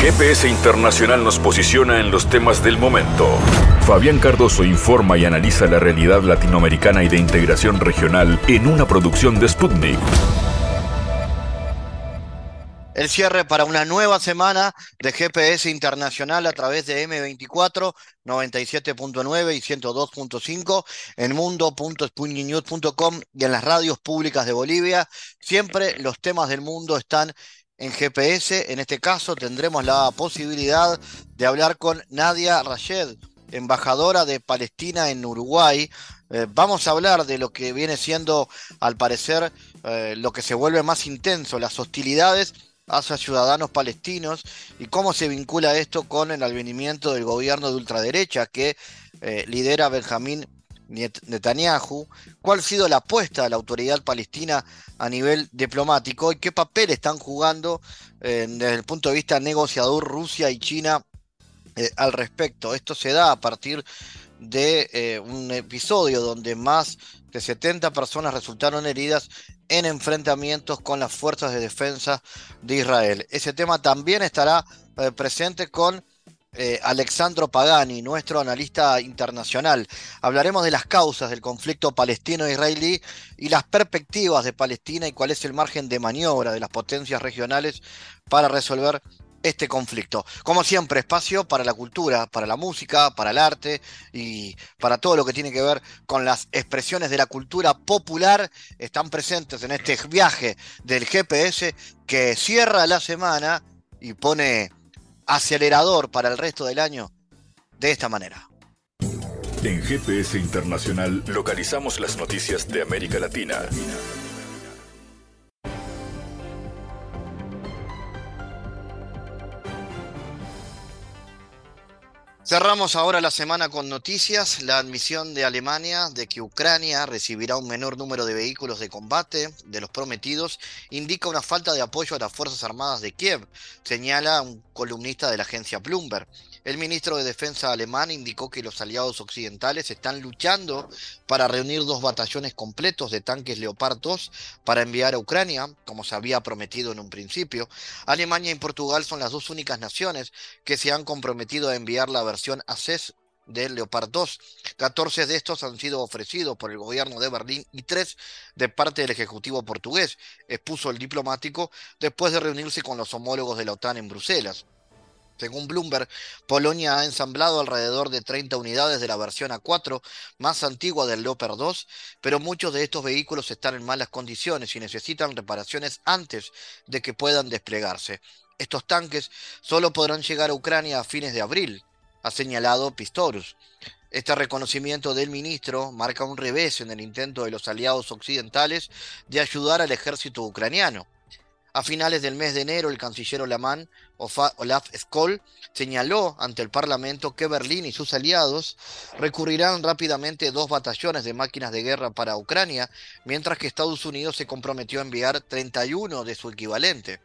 GPS Internacional nos posiciona en los temas del momento. Fabián Cardoso informa y analiza la realidad latinoamericana y de integración regional en una producción de Sputnik. El cierre para una nueva semana de GPS Internacional a través de M24, 97.9 y 102.5 en mundo.sputniknews.com y en las radios públicas de Bolivia. Siempre los temas del mundo están en GPS. En este caso tendremos la posibilidad de hablar con Nadia Rayed, embajadora de Palestina en Uruguay. Eh, vamos a hablar de lo que viene siendo, al parecer, eh, lo que se vuelve más intenso, las hostilidades hacia ciudadanos palestinos y cómo se vincula esto con el advenimiento del gobierno de ultraderecha que eh, lidera Benjamín Netanyahu, cuál ha sido la apuesta de la autoridad palestina a nivel diplomático y qué papel están jugando eh, desde el punto de vista negociador Rusia y China eh, al respecto. Esto se da a partir de un episodio donde más de 70 personas resultaron heridas en enfrentamientos con las fuerzas de defensa de Israel. Ese tema también estará eh, presente con eh, Alexandro Pagani, nuestro analista internacional. Hablaremos de las causas del conflicto palestino-israelí y las perspectivas de Palestina y cuál es el margen de maniobra de las potencias regionales para resolver este conflicto. Como siempre, espacio para la cultura, para la música, para el arte y para todo lo que tiene que ver con las expresiones de la cultura popular están presentes en este viaje del GPS que cierra la semana y pone acelerador para el resto del año de esta manera. En GPS Internacional localizamos las noticias de América Latina. Cerramos ahora la semana con noticias. La admisión de Alemania de que Ucrania recibirá un menor número de vehículos de combate de los prometidos indica una falta de apoyo a las Fuerzas Armadas de Kiev, señala un columnista de la agencia Bloomberg. El ministro de Defensa alemán indicó que los aliados occidentales están luchando para reunir dos batallones completos de tanques Leopard 2 para enviar a Ucrania, como se había prometido en un principio. Alemania y Portugal son las dos únicas naciones que se han comprometido a enviar la versión ACES del Leopard 2. 14 de estos han sido ofrecidos por el gobierno de Berlín y tres de parte del Ejecutivo portugués, expuso el diplomático después de reunirse con los homólogos de la OTAN en Bruselas. Según Bloomberg, Polonia ha ensamblado alrededor de 30 unidades de la versión A4 más antigua del Leopard 2, pero muchos de estos vehículos están en malas condiciones y necesitan reparaciones antes de que puedan desplegarse. Estos tanques solo podrán llegar a Ucrania a fines de abril, ha señalado Pistorius. Este reconocimiento del ministro marca un revés en el intento de los aliados occidentales de ayudar al ejército ucraniano. A finales del mes de enero, el canciller alemán Olaf Skoll señaló ante el Parlamento que Berlín y sus aliados recurrirán rápidamente dos batallones de máquinas de guerra para Ucrania, mientras que Estados Unidos se comprometió a enviar 31 de su equivalente.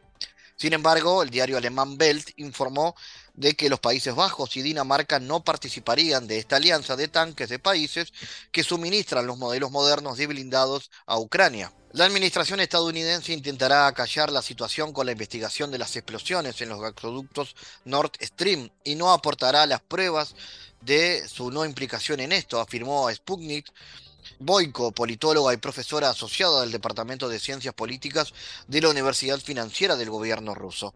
Sin embargo, el diario alemán Welt informó de que los Países Bajos y Dinamarca no participarían de esta alianza de tanques de países que suministran los modelos modernos de blindados a Ucrania. La administración estadounidense intentará acallar la situación con la investigación de las explosiones en los gasoductos Nord Stream y no aportará las pruebas de su no implicación en esto, afirmó Sputnik. Boiko, politóloga y profesora asociada del Departamento de Ciencias Políticas de la Universidad Financiera del Gobierno ruso.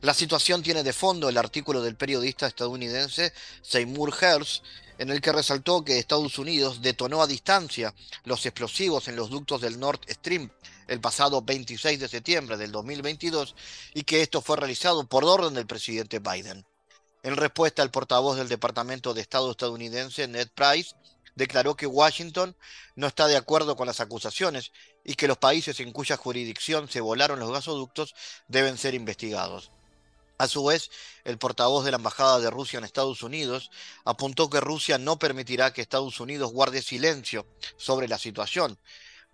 La situación tiene de fondo el artículo del periodista estadounidense Seymour Hersh, en el que resaltó que Estados Unidos detonó a distancia los explosivos en los ductos del Nord Stream el pasado 26 de septiembre del 2022 y que esto fue realizado por orden del presidente Biden. En respuesta, el portavoz del Departamento de Estado estadounidense, Ned Price, declaró que Washington no está de acuerdo con las acusaciones y que los países en cuya jurisdicción se volaron los gasoductos deben ser investigados. A su vez, el portavoz de la Embajada de Rusia en Estados Unidos apuntó que Rusia no permitirá que Estados Unidos guarde silencio sobre la situación.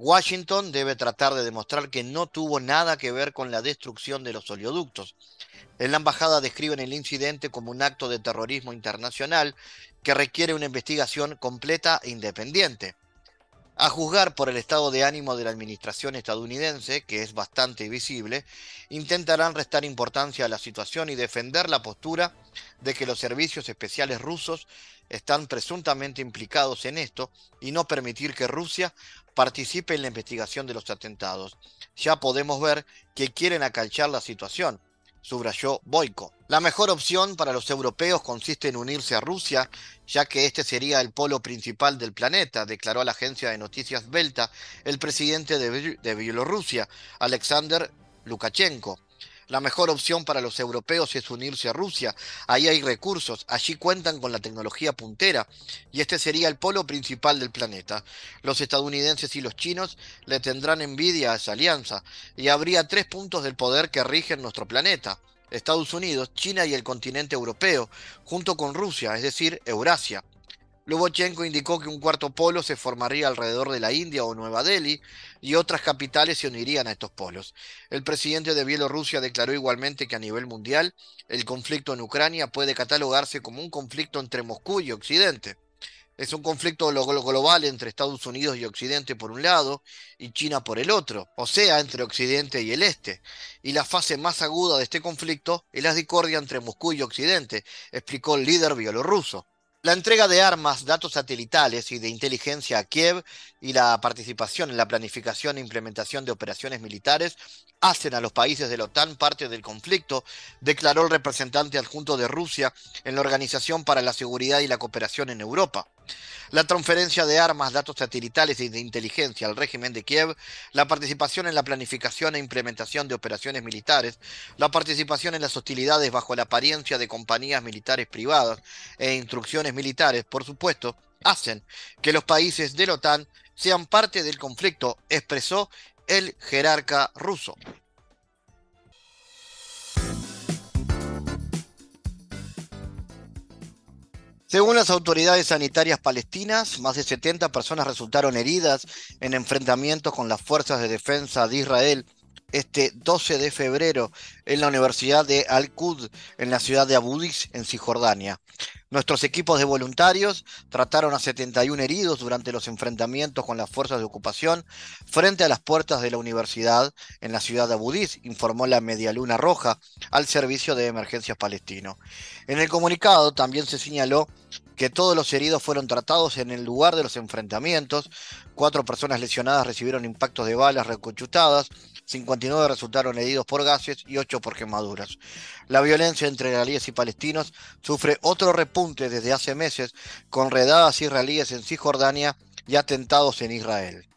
Washington debe tratar de demostrar que no tuvo nada que ver con la destrucción de los oleoductos. En la embajada describen el incidente como un acto de terrorismo internacional que requiere una investigación completa e independiente. A juzgar por el estado de ánimo de la administración estadounidense, que es bastante visible, intentarán restar importancia a la situación y defender la postura de que los servicios especiales rusos están presuntamente implicados en esto y no permitir que Rusia participe en la investigación de los atentados. Ya podemos ver que quieren acalchar la situación, subrayó Boyko. La mejor opción para los europeos consiste en unirse a Rusia, ya que este sería el polo principal del planeta, declaró a la agencia de noticias Belta el presidente de, Bielorrusia, Alexander Lukashenko. La mejor opción para los europeos es unirse a Rusia. Ahí hay recursos, allí cuentan con la tecnología puntera y este sería el polo principal del planeta. Los estadounidenses y los chinos le tendrán envidia a esa alianza y habría tres puntos del poder que rigen nuestro planeta. Estados Unidos, China y el continente europeo, junto con Rusia, es decir, Eurasia. Lubochenko indicó que un cuarto polo se formaría alrededor de la India o Nueva Delhi y otras capitales se unirían a estos polos. El presidente de Bielorrusia declaró igualmente que a nivel mundial el conflicto en Ucrania puede catalogarse como un conflicto entre Moscú y Occidente. Es un conflicto global entre Estados Unidos y Occidente por un lado y China por el otro, o sea, entre Occidente y el Este. Y la fase más aguda de este conflicto es la discordia entre Moscú y Occidente, explicó el líder bielorruso. La entrega de armas, datos satelitales y de inteligencia a Kiev y la participación en la planificación e implementación de operaciones militares hacen a los países de la OTAN parte del conflicto, declaró el representante adjunto de Rusia en la Organización para la Seguridad y la Cooperación en Europa la transferencia de armas, datos satelitales y de inteligencia al régimen de Kiev, la participación en la planificación e implementación de operaciones militares, la participación en las hostilidades bajo la apariencia de compañías militares privadas e instrucciones militares, por supuesto, hacen que los países de la OTAN sean parte del conflicto, expresó el jerarca ruso. Según las autoridades sanitarias palestinas, más de 70 personas resultaron heridas en enfrentamientos con las fuerzas de defensa de Israel este 12 de febrero en la Universidad de Al-Qud, en la ciudad de Abu Dis, en Cisjordania. Nuestros equipos de voluntarios trataron a 71 heridos durante los enfrentamientos con las fuerzas de ocupación frente a las puertas de la universidad en la ciudad de Abu Dis, informó la Media Luna Roja al Servicio de Emergencias Palestino. En el comunicado también se señaló que todos los heridos fueron tratados en el lugar de los enfrentamientos, cuatro personas lesionadas recibieron impactos de balas reconchutadas, 59 resultaron heridos por gases y 8 por quemaduras. La violencia entre israelíes y palestinos sufre otro repunte desde hace meses con redadas israelíes en Cisjordania y atentados en Israel.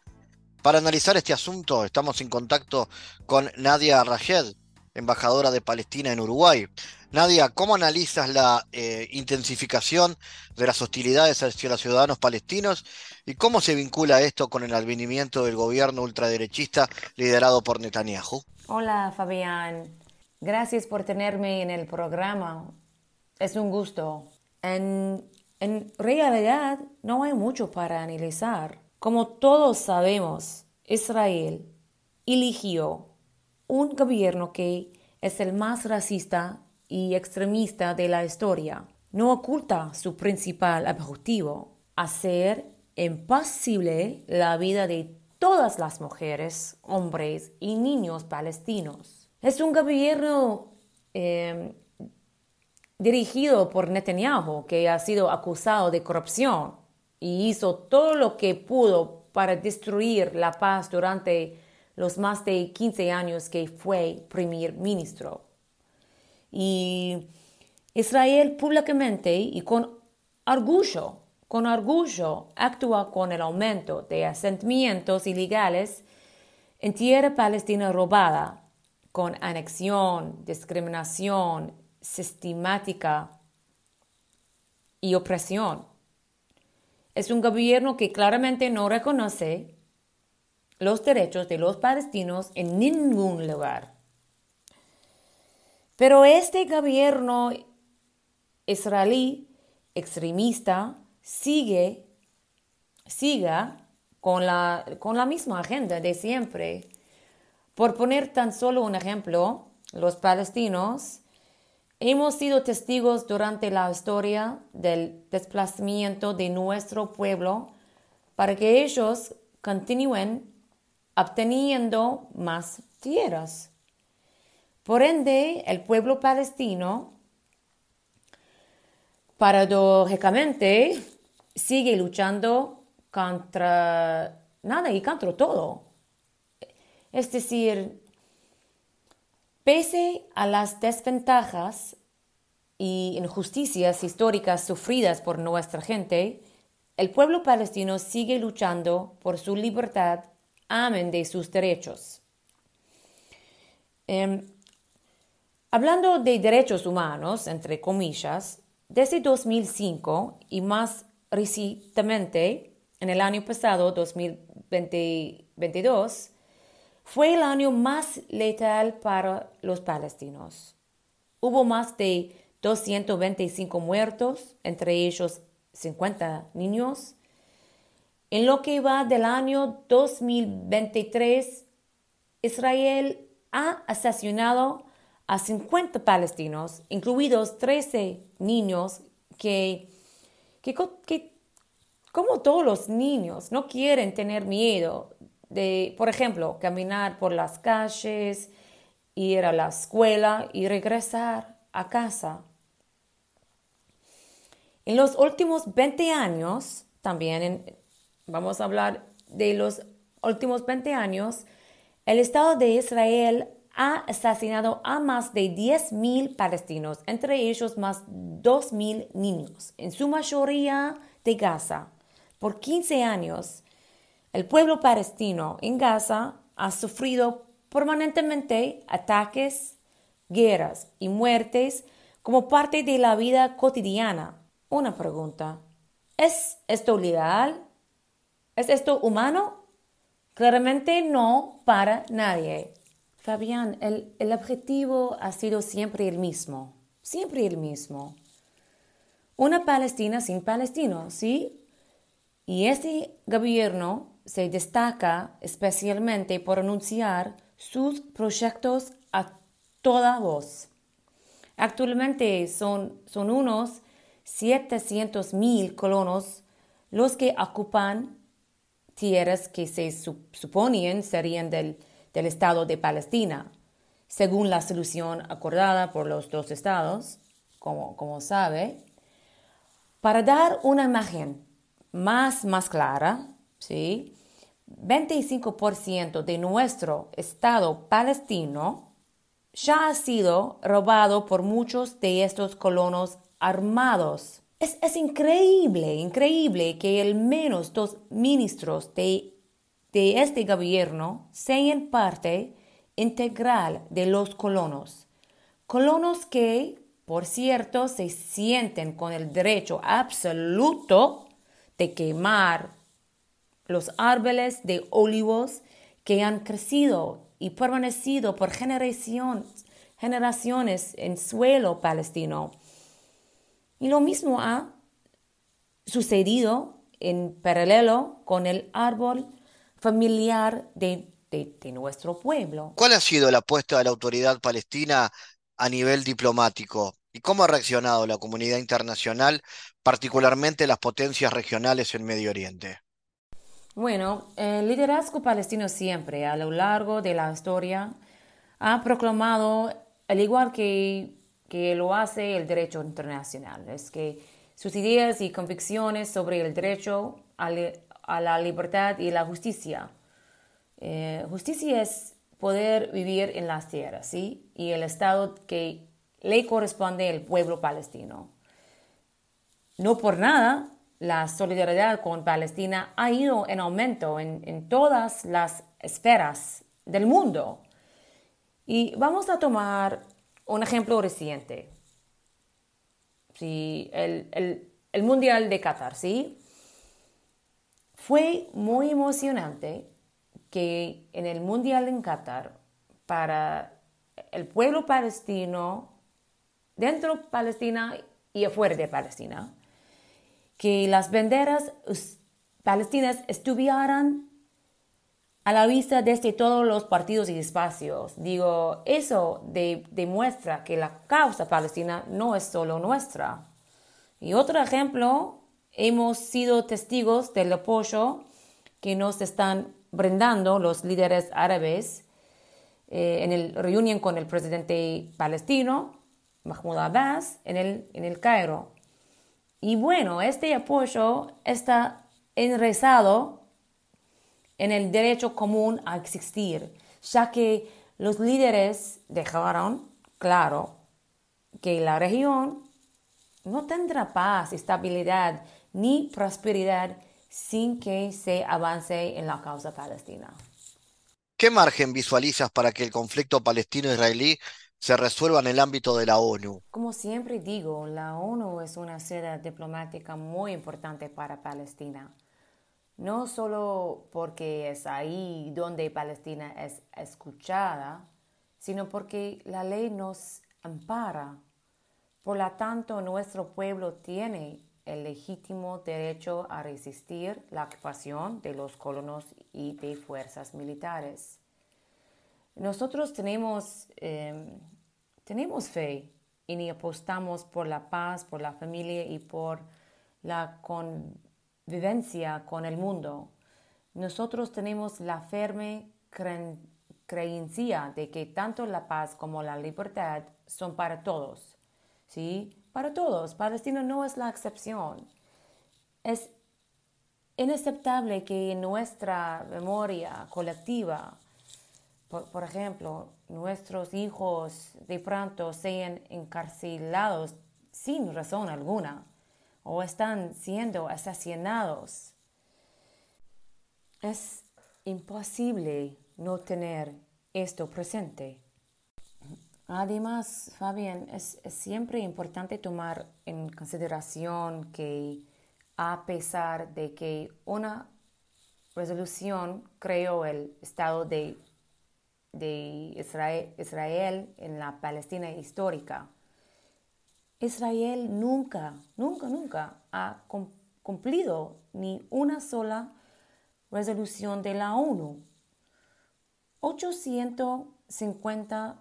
Para analizar este asunto estamos en contacto con Nadia Rajed, embajadora de Palestina en Uruguay. Nadia, ¿cómo analizas la eh, intensificación de las hostilidades hacia los ciudadanos palestinos y cómo se vincula esto con el advenimiento del gobierno ultraderechista liderado por Netanyahu? Hola Fabián, gracias por tenerme en el programa. Es un gusto. En, en realidad no hay mucho para analizar. Como todos sabemos, Israel eligió un gobierno que es el más racista y extremista de la historia. No oculta su principal objetivo, hacer imposible la vida de todas las mujeres, hombres y niños palestinos. Es un gobierno em, dirigido por Netanyahu, que ha sido acusado de corrupción y hizo todo lo que pudo para destruir la paz durante los más de 15 años que fue primer ministro. Y Israel públicamente y con orgullo, con orgullo actúa con el aumento de asentamientos ilegales en tierra palestina robada, con anexión, discriminación sistemática y opresión. Es un gobierno que claramente no reconoce los derechos de los palestinos en ningún lugar. Pero este gobierno israelí extremista sigue, siga con la, con la misma agenda de siempre. Por poner tan solo un ejemplo, los palestinos hemos sido testigos durante la historia del desplazamiento de nuestro pueblo para que ellos continúen obteniendo más tierras. Por ende, el pueblo palestino paradójicamente sigue luchando contra nada y contra todo. Es decir, pese a las desventajas y injusticias históricas sufridas por nuestra gente, el pueblo palestino sigue luchando por su libertad, amén de sus derechos. Em, hablando de derechos humanos, entre comillas, desde 2005 y más recientemente, en el año pasado, 2022, fue el año más letal para los palestinos. Hubo más de 225 muertos, entre ellos 50 niños. En lo que va del año 2023, Israel ha asesinado a 50 palestinos, incluidos 13 niños que, que, como todos los niños, no quieren tener miedo de, por ejemplo, caminar por las calles, ir a la escuela y regresar a casa. En los últimos 20 años, también vamos a hablar de los últimos 20 años, el Estado de Israel ha asesinado a más de 10.000 palestinos, entre ellos más 2.000 niños, en su mayoría de Gaza. Por 15 años, el pueblo palestino en Gaza ha sufrido permanentemente ataques, guerras y muertes como parte de la vida cotidiana. Una pregunta. ¿Es esto legal? ¿Es esto humano? Claramente no para nadie. Fabián, el, el, objetivo ha sido siempre el mismo, siempre el mismo. Una Palestina sin palestinos, ¿sí? Y este gobierno se destaca especialmente por anunciar sus proyectos a toda voz. Actualmente son, son unos 700.000 colonos los que ocupan tierras que se suponían serían del, del Estado de Palestina, según la solución acordada por los dos estados, como, como sabe. Para dar una imagen más, más clara, ¿sí? 25% de nuestro Estado palestino ya ha sido robado por muchos de estos colonos armados. Es, increíble, increíble que al menos dos ministros de, de este gobierno sean parte integral de los colonos. Colonos que, por cierto, se sienten con el derecho absoluto de quemar los árboles de olivos que han crecido y permanecido por generaciones, generaciones en suelo palestino. Y lo mismo ha sucedido en paralelo con el árbol familiar de, de, nuestro pueblo. ¿Cuál ha sido la apuesta de la autoridad palestina a nivel diplomático? ¿Y cómo ha reaccionado la comunidad internacional, particularmente las potencias regionales en Medio Oriente? Bueno, el liderazgo palestino siempre, a lo largo de la historia, ha proclamado, al igual que, que lo hace el derecho internacional, es que sus ideas y convicciones sobre el derecho a, la libertad y la justicia. Eh, justicia es poder vivir en las tierras, ¿sí? Y el Estado que le corresponde al pueblo palestino. No por nada, la solidaridad con Palestina ha ido en aumento en, todas las esferas del mundo. Y vamos a tomar un ejemplo reciente. Sí, el, el, Mundial de Qatar, ¿sí? Fue muy emocionante que en el Mundial en Qatar, para el pueblo palestino, dentro de Palestina y afuera de Palestina, que las banderas palestinas estuvieran a la vista desde todos los partidos y espacios. Digo, eso demuestra que la causa palestina no es solo nuestra. Y otro ejemplo, hemos sido testigos del apoyo que nos están brindando los líderes árabes eh, en el reunión con el presidente palestino, Mahmoud Abbas, en el, en el Cairo. Y bueno, este apoyo está enraizado en el derecho común a existir, ya que los líderes dejaron claro que la región no tendrá paz, estabilidad ni prosperidad sin que se avance en la causa palestina. ¿Qué margen visualizas para que el conflicto palestino-israelí se resuelva en el ámbito de la ONU? Como siempre digo, la ONU es una sede diplomática muy importante para Palestina. No solo porque es ahí donde Palestina es escuchada, sino porque la ley nos ampara. Por lo tanto, nuestro pueblo tiene el legítimo derecho a resistir la ocupación de los colonos y de fuerzas militares. Nosotros tenemos, em, tenemos fe y apostamos por la paz, por la familia y por la convivencia con el mundo. Nosotros tenemos la firme creencia de que tanto la paz como la libertad son para todos. ¿sí? para todos. Palestina no es la excepción. Es inaceptable que en nuestra memoria colectiva, por, ejemplo, nuestros hijos de pronto sean encarcelados sin razón alguna o están siendo asesinados. Es imposible no tener esto presente. Además, Fabián, es, siempre importante tomar en consideración que a pesar de que una resolución creó el Estado de, de Israel, Israel en la Palestina histórica, Israel nunca, nunca, nunca ha cumplido ni una sola resolución de la ONU. 850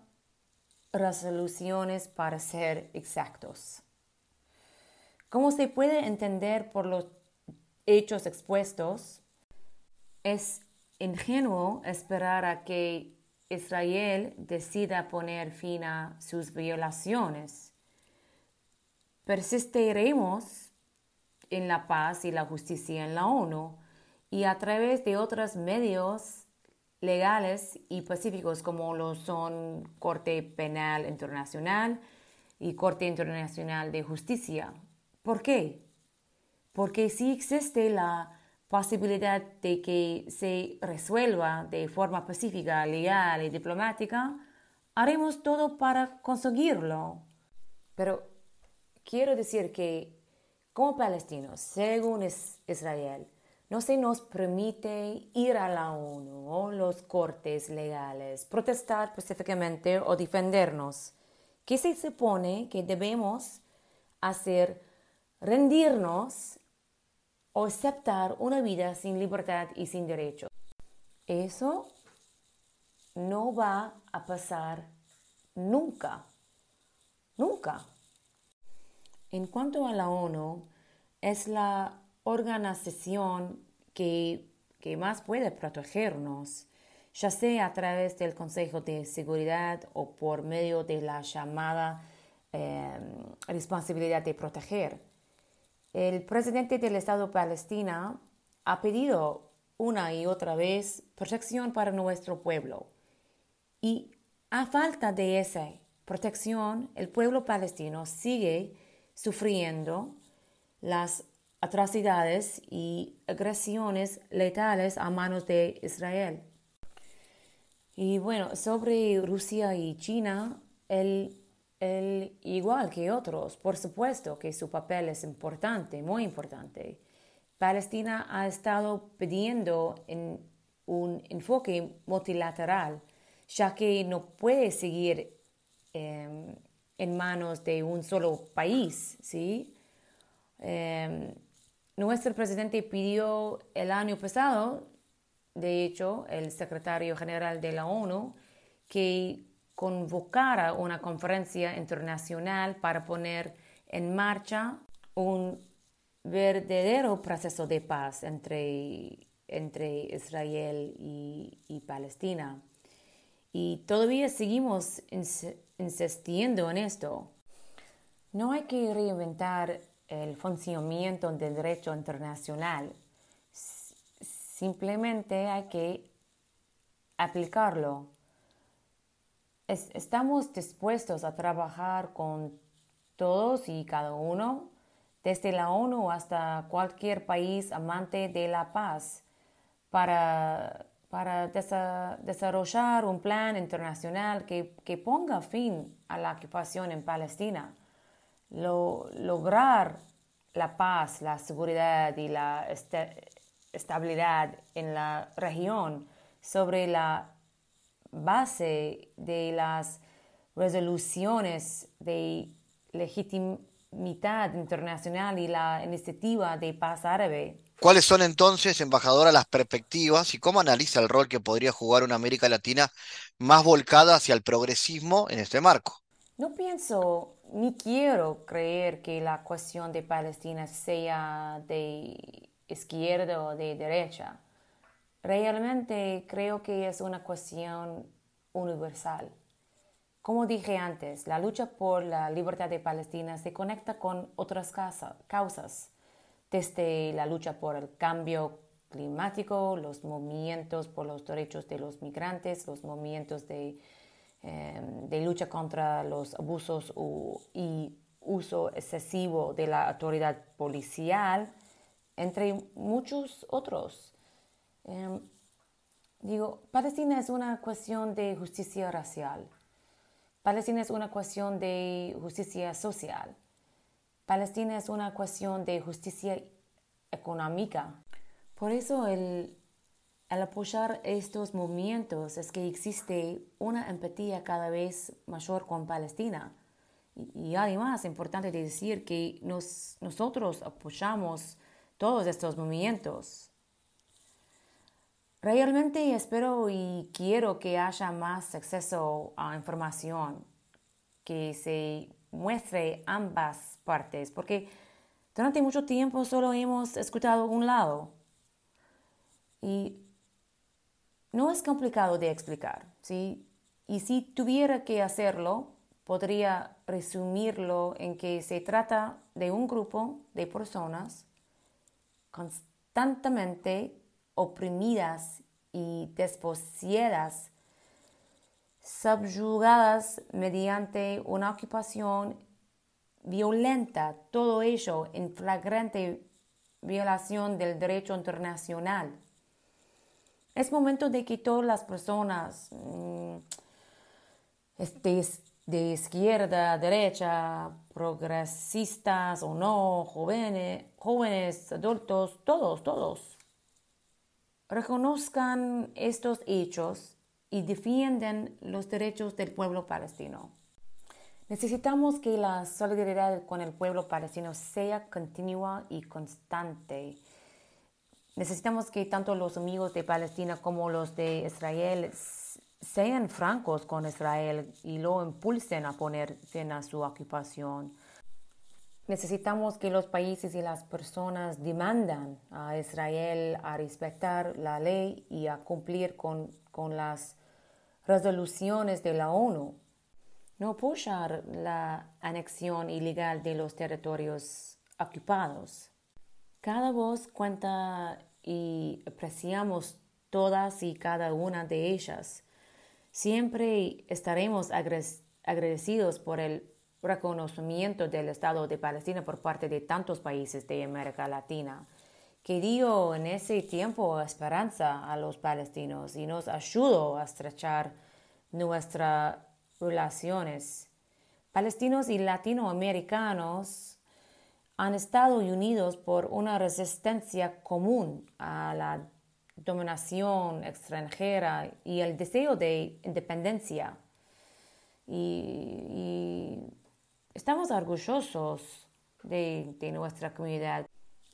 resoluciones para ser exactos. Como se puede entender por los hechos expuestos, es ingenuo esperar a que Israel decida poner fin a sus violaciones. Persistiremos en la paz y la justicia en la ONU y a través de otros medios legales y pacíficos como lo son Corte Penal Internacional y Corte Internacional de Justicia. ¿Por qué? Porque si existe la posibilidad de que se resuelva de forma pacífica, legal y diplomática, haremos todo para conseguirlo. Pero quiero decir que como palestinos, según Israel, no se nos permite ir a la ONU o los cortes legales, protestar específicamente o defendernos. ¿Qué se supone que debemos hacer? Rendirnos o aceptar una vida sin libertad y sin derechos. Eso no va a pasar nunca. Nunca. En cuanto a la ONU, es la organización que, que más puede protegernos, ya sea a través del Consejo de Seguridad o por medio de la llamada em, responsabilidad de proteger. El presidente del Estado palestina ha pedido una y otra vez protección para nuestro pueblo. Y a falta de esa protección, el pueblo palestino sigue sufriendo las atrocidades y agresiones letales a manos de Israel. Y bueno, sobre Rusia y China, el, igual que otros, por supuesto que su papel es importante, muy importante. Palestina ha estado pidiendo en un enfoque multilateral, ya que no puede seguir em, en manos de un solo país, ¿sí? Em, nuestro presidente pidió el año pasado, de hecho, el secretario general de la ONU, que convocara una conferencia internacional para poner en marcha un verdadero proceso de paz entre entre Israel y, Palestina. Y todavía seguimos insistiendo en esto. No hay que reinventar el funcionamiento del derecho internacional. Simplemente hay que aplicarlo. estamos dispuestos a trabajar con todos y cada uno, desde la ONU hasta cualquier país amante de la paz, para, para desarrollar un plan internacional que, ponga fin a la ocupación en Palestina, lograr la paz, la seguridad y la estabilidad en la región sobre la base de las resoluciones de legitimidad internacional y la iniciativa de paz árabe. ¿Cuáles son entonces, embajadora, las perspectivas y cómo analiza el rol que podría jugar una América Latina más volcada hacia el progresismo en este marco? No pienso ni quiero creer que la cuestión de Palestina sea de izquierda o de derecha. Realmente creo que es una cuestión universal. Como dije antes, la lucha por la libertad de Palestina se conecta con otras causas, desde la lucha por el cambio climático, los movimientos por los derechos de los migrantes, los movimientos de, em, lucha contra los abusos y uso excesivo de la autoridad policial, entre muchos otros. Em, digo, Palestina es una cuestión de justicia racial Palestina es una cuestión de justicia social. Palestina es una cuestión de justicia económica. Por eso el, apoyar estos movimientos es que existe una empatía cada vez mayor con Palestina. Y, además es importante decir que nosotros apoyamos todos estos movimientos. Realmente espero y quiero que haya más acceso a información, que se muestre ambas partes, porque durante mucho tiempo solo hemos escuchado un lado. Y no es complicado de explicar, ¿sí? Y si tuviera que hacerlo, podría resumirlo en que se trata de un grupo de personas constantemente oprimidas y desposeídas, subyugadas mediante una ocupación violenta, todo ello en flagrante violación del derecho internacional. Es momento de que todas las personas mm, de, de izquierda, derecha, progresistas o no, jóvenes, jóvenes, adultos, todos, todos, reconozcan estos hechos y defienden los derechos del pueblo palestino. Necesitamos que la solidaridad con el pueblo palestino sea continua y constante. Necesitamos que tanto los amigos de Palestina como los de Israel sean francos con Israel y lo impulsen a poner fin a su ocupación. Necesitamos que los países y las personas demandan a Israel a respetar la ley y a cumplir con, las resoluciones de la ONU. No apoyar la anexión ilegal de los territorios ocupados. Cada voz cuenta y apreciamos todas y cada una de ellas. Siempre estaremos agradecidos por el reconocimiento del Estado de Palestina por parte de tantos países de América Latina, que dio en ese tiempo esperanza a los palestinos y nos ayudó a estrechar nuestras relaciones. Palestinos y latinoamericanos han estado unidos por una resistencia común a la dominación extranjera y el deseo de independencia. y, Estamos orgullosos de, nuestra comunidad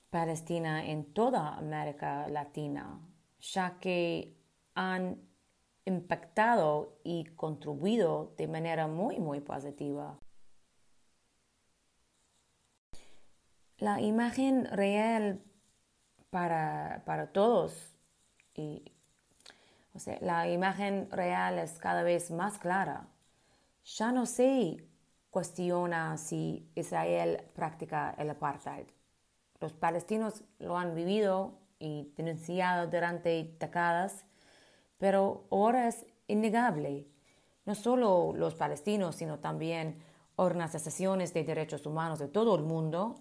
palestina en toda América Latina, ya que han impactado y contribuido de manera muy, muy positiva. La imagen real para, para todos y o sea, la imagen real es cada vez más clara. Ya no se cuestiona si Israel practica el apartheid. Los palestinos lo han vivido y denunciado durante décadas, pero ahora es innegable. No solo los palestinos, sino también organizaciones de derechos humanos de todo el mundo,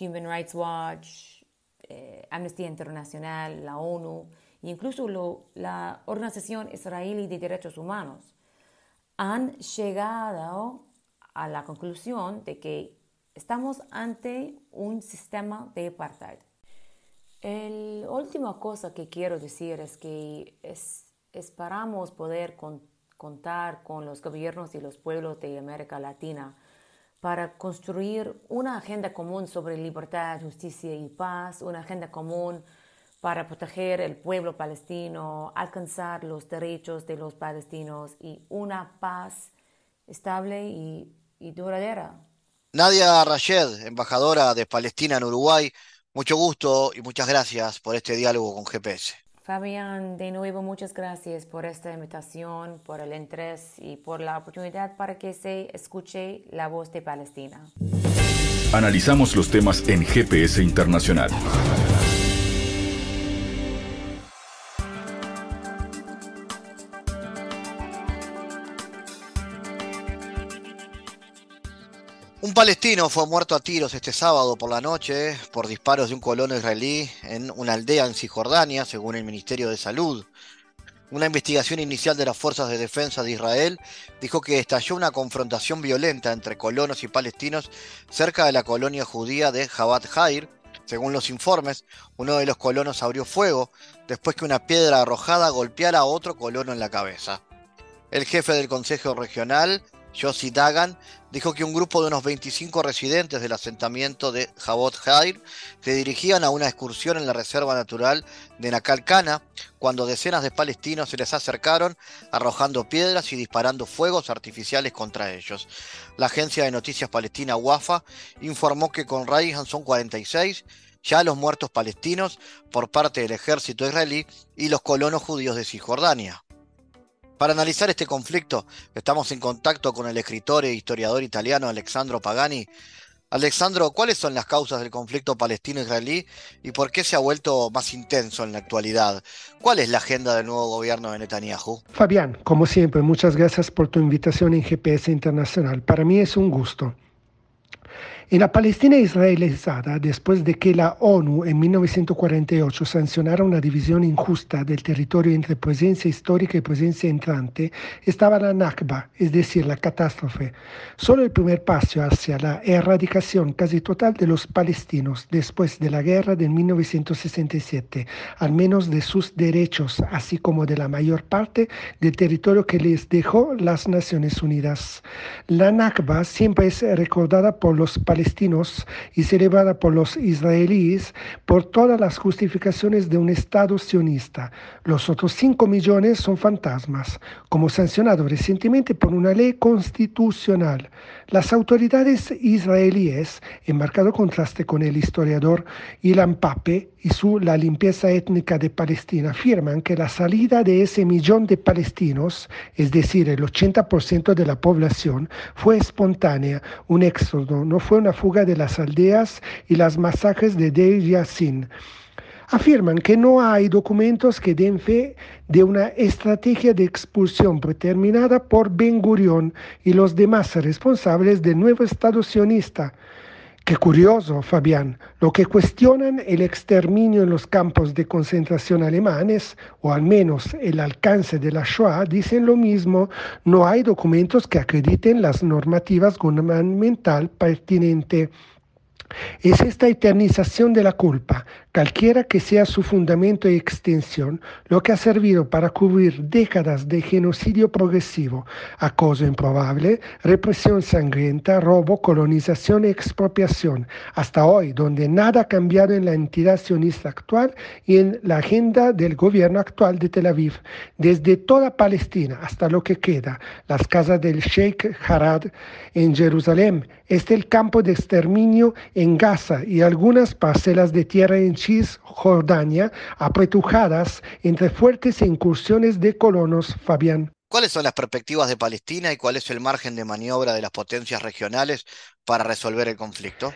Human Rights Watch, eh, Amnistía Internacional, la ONU, incluso la Organización Israelí de Derechos Humanos, han llegado a la conclusión de que estamos ante un sistema de apartheid. La última cosa que quiero decir es que esperamos poder contar con los gobiernos y los pueblos de América Latina para construir una agenda común sobre libertad, justicia y paz, una agenda común para proteger el pueblo palestino, alcanzar los derechos de los palestinos y una paz estable y, duradera. Nadia Rayed, embajadora de Palestina en Uruguay, mucho gusto y muchas gracias por este diálogo con GPS. Fabián, de nuevo muchas gracias por esta invitación, por el interés y por la oportunidad para que se escuche la voz de Palestina. Analizamos los temas en GPS Internacional. Palestino fue muerto a tiros este sábado por la noche por disparos de un colono israelí en una aldea en Cisjordania, según el Ministerio de Salud. Una investigación inicial de las Fuerzas de Defensa de Israel dijo que estalló una confrontación violenta entre colonos y palestinos cerca de la colonia judía de Jabat Jair. Según los informes, uno de los colonos abrió fuego después que una piedra arrojada golpeara a otro colono en la cabeza. El jefe del Consejo Regional, Yossi Dagan, dijo que un grupo de unos 25 residentes del asentamiento de Jabot Jair se dirigían a una excursión en la Reserva Natural de Nakalcana cuando decenas de palestinos se les acercaron arrojando piedras y disparando fuegos artificiales contra ellos. La agencia de noticias palestina WAFA informó que con Raihan son 46 ya los muertos palestinos por parte del ejército israelí y los colonos judíos de Cisjordania. Para analizar este conflicto, estamos en contacto con el escritor e historiador italiano Alexandro Pagani. Alexandro, ¿cuáles son las causas del conflicto palestino-israelí y por qué se ha vuelto más intenso en la actualidad? ¿Cuál es la agenda del nuevo gobierno de Netanyahu? Fabián, como siempre, muchas gracias por tu invitación en GPS Internacional. Para mí es un gusto. En la Palestina israelizada, después de que la ONU en 1948 sancionara una división injusta del territorio entre presencia histórica y presencia entrante, estaba la Nakba, es decir, la catástrofe. Solo el primer paso hacia la erradicación casi total de los palestinos después de la guerra de 1967, al menos de sus derechos, así como de la mayor parte del territorio que les dejó las Naciones Unidas. La Nakba siempre es recordada por los palestinos palestinos y celebrada por los israelíes por todas las justificaciones de un Estado sionista. Los otros 5 millones son fantasmas, como sancionado recientemente por una ley constitucional. Las autoridades israelíes, en marcado contraste con el historiador Ilan Pape y su La limpieza étnica de Palestina, afirman que la salida de ese millón de palestinos, es decir, el 80% de la población, fue espontánea, un éxodo, no fue una fuga de las aldeas y las masacres de Deir Yassin afirman que no hay documentos que den fe de una estrategia de expulsión preterminada por Ben Gurión y los demás responsables del nuevo Estado sionista. Qué curioso, Fabián. Lo que cuestionan el exterminio en los campos de concentración alemanes, o al menos el alcance de la Shoah, dicen lo mismo. No hay documentos que acrediten las normativas gubernamental pertinentes. Es esta eternización de la culpa, cualquiera que sea su fundamento y extensión, lo que ha servido para cubrir décadas de genocidio progresivo, acoso improbable, represión sangrienta, robo, colonización y expropiación, hasta hoy, donde nada ha cambiado en la entidad sionista actual y en la agenda del gobierno actual de Tel Aviv, desde toda Palestina hasta lo que queda, las casas del Sheikh Harad en Jerusalén, este el campo de exterminio en Gaza y algunas parcelas de tierra en Cisjordania, apretujadas entre fuertes incursiones de colonos, Fabián. ¿Cuáles son las perspectivas de Palestina y cuál es el margen de maniobra de las potencias regionales para resolver el conflicto?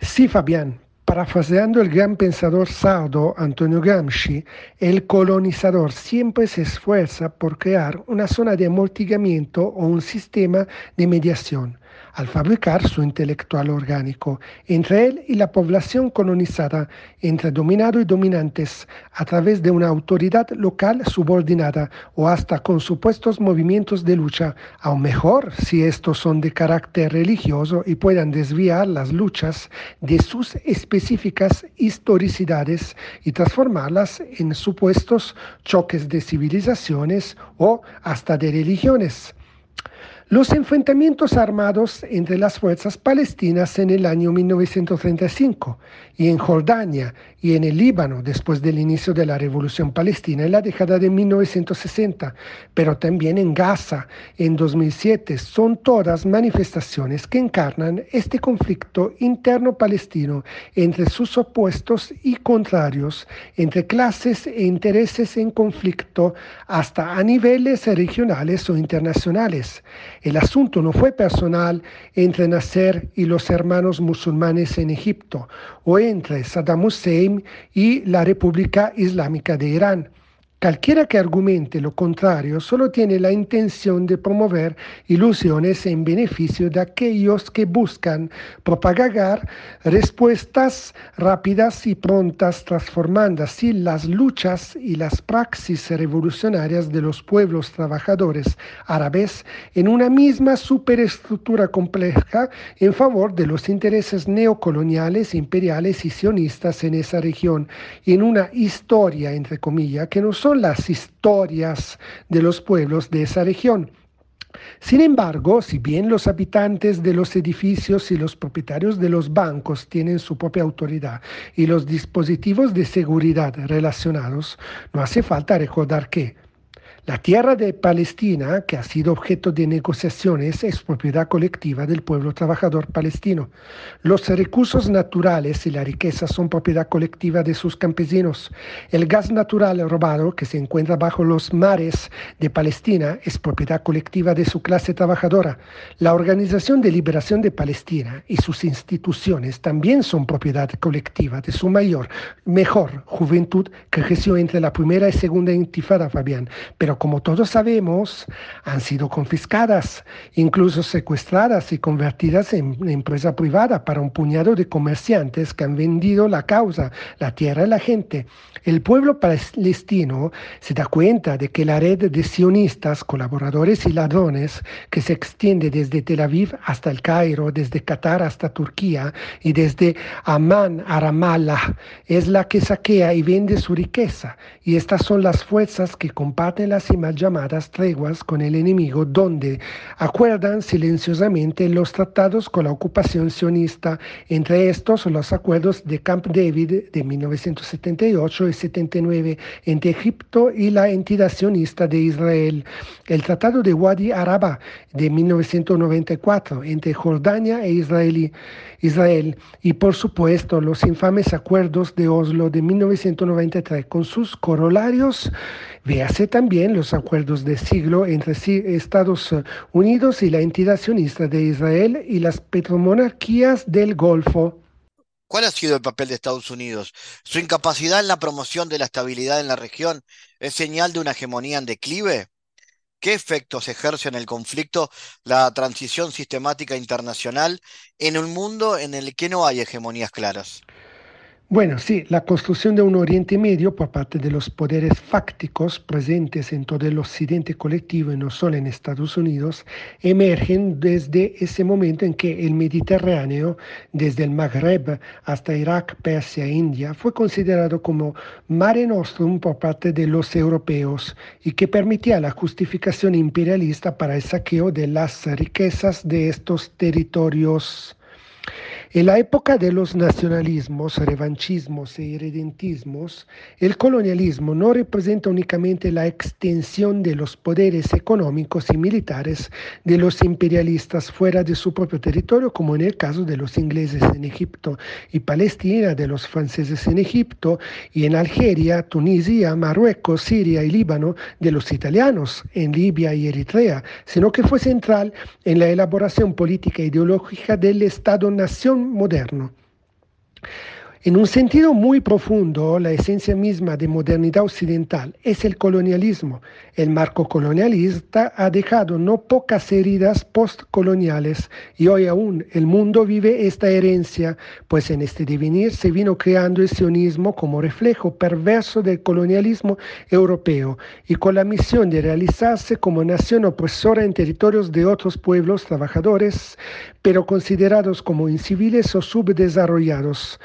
Sí, Fabián. Parafraseando el gran pensador sardo Antonio Gramsci, el colonizador siempre se esfuerza por crear una zona de amortiguamiento o un sistema de mediación al fabricar su intelectual orgánico entre él y la población colonizada, entre dominado y dominantes, a través de una autoridad local subordinada o hasta con supuestos movimientos de lucha, aún mejor si estos son de carácter religioso y puedan desviar las luchas de sus específicas historicidades y transformarlas en supuestos choques de civilizaciones o hasta de religiones. Los enfrentamientos armados entre las fuerzas palestinas en el año 1935 y en Jordania y en el Líbano después del inicio de la Revolución Palestina en la década de 1960, pero también en Gaza en 2007, son todas manifestaciones que encarnan este conflicto interno palestino entre sus opuestos y contrarios, entre clases e intereses en conflicto hasta a niveles regionales o internacionales. El asunto no fue personal entre Nasser y los hermanos musulmanes en Egipto o entre Saddam Hussein y la República Islámica de Irán. Cualquiera que argumente lo contrario solo tiene la intención de promover ilusiones en beneficio de aquellos que buscan propagar respuestas rápidas y prontas, transformando así las luchas y las praxis revolucionarias de los pueblos trabajadores árabes en una misma superestructura compleja en favor de los intereses neocoloniales, imperiales y sionistas en esa región, en una historia, entre comillas, que no las historias de los pueblos de esa región. Sin embargo, si bien los habitantes de los edificios y los propietarios de los bancos tienen su propia autoridad y los dispositivos de seguridad relacionados, no hace falta recordar que la tierra de Palestina, que ha sido objeto de negociaciones, es propiedad colectiva del pueblo trabajador palestino. Los recursos naturales y la riqueza son propiedad colectiva de sus campesinos. El gas natural robado que se encuentra bajo los mares de Palestina es propiedad colectiva de su clase trabajadora. La Organización de Liberación de Palestina y sus instituciones también son propiedad colectiva de su mayor, mejor juventud que creció entre la primera y segunda intifada, Fabián. Pero como todos sabemos, han sido confiscadas, incluso secuestradas y convertidas en empresa privada para un puñado de comerciantes que han vendido la causa, la tierra y la gente. El pueblo palestino se da cuenta de que la red de sionistas, colaboradores y ladrones que se extiende desde Tel Aviv hasta el Cairo, desde Qatar hasta Turquía y desde Amán a Ramallah es la que saquea y vende su riqueza. Y estas son las fuerzas que comparten y mal llamadas treguas con el enemigo, donde acuerdan silenciosamente los tratados con la ocupación sionista, entre estos los acuerdos de Camp David de 1978 y 79 entre Egipto y la entidad sionista de Israel, el tratado de Wadi Araba de 1994 entre Jordania e Israel, Israel y por supuesto los infames acuerdos de Oslo de 1993 con sus corolarios Véase también los acuerdos de siglo entre Estados Unidos y la entidad sionista de Israel y las petromonarquías del Golfo. ¿Cuál ha sido el papel de Estados Unidos? ¿Su incapacidad en la promoción de la estabilidad en la región es señal de una hegemonía en declive? ¿Qué efectos ejerce en el conflicto la transición sistemática internacional en un mundo en el que no hay hegemonías claras? Bueno, sí, la construcción de un Oriente Medio por parte de los poderes fácticos presentes en todo el occidente colectivo y no solo en Estados Unidos, emergen desde ese momento en que el Mediterráneo, desde el Magreb hasta Irak, Persia e India, fue considerado como mare nostrum por parte de los europeos y que permitía la justificación imperialista para el saqueo de las riquezas de estos territorios. En la época de los nacionalismos, revanchismos y irredentismos, el colonialismo no representa únicamente la extensión de los poderes económicos y militares de los imperialistas fuera de su propio territorio, como en el caso de los ingleses en Egipto y Palestina, de los franceses en Egipto y en Algeria, Tunisia, Marruecos, Siria y Líbano, de los italianos en Libia y Eritrea, sino que fue central en la elaboración política e ideológica del Estado-nación moderno. En un sentido muy profundo, la esencia misma de modernidad occidental es el colonialismo. El marco colonialista ha dejado no pocas heridas postcoloniales y hoy aún el mundo vive esta herencia, pues en este devenir se vino creando el sionismo como reflejo perverso del colonialismo europeo y con la misión de realizarse como nación opresora en territorios de otros pueblos trabajadores, pero considerados como inciviles o subdesarrollados.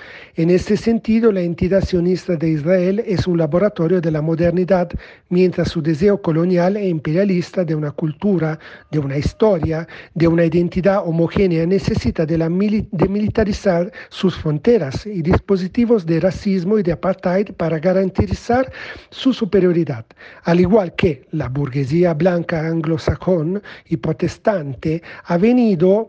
Este sentido, la entidad sionista de Israel es un laboratorio de la modernidad, mientras su deseo colonial e imperialista de una cultura, de una historia, de una identidad homogénea necesita de militarizar sus fronteras y dispositivos de racismo y de apartheid para garantizar su superioridad, al igual que la burguesía blanca anglosajón y protestante ha venido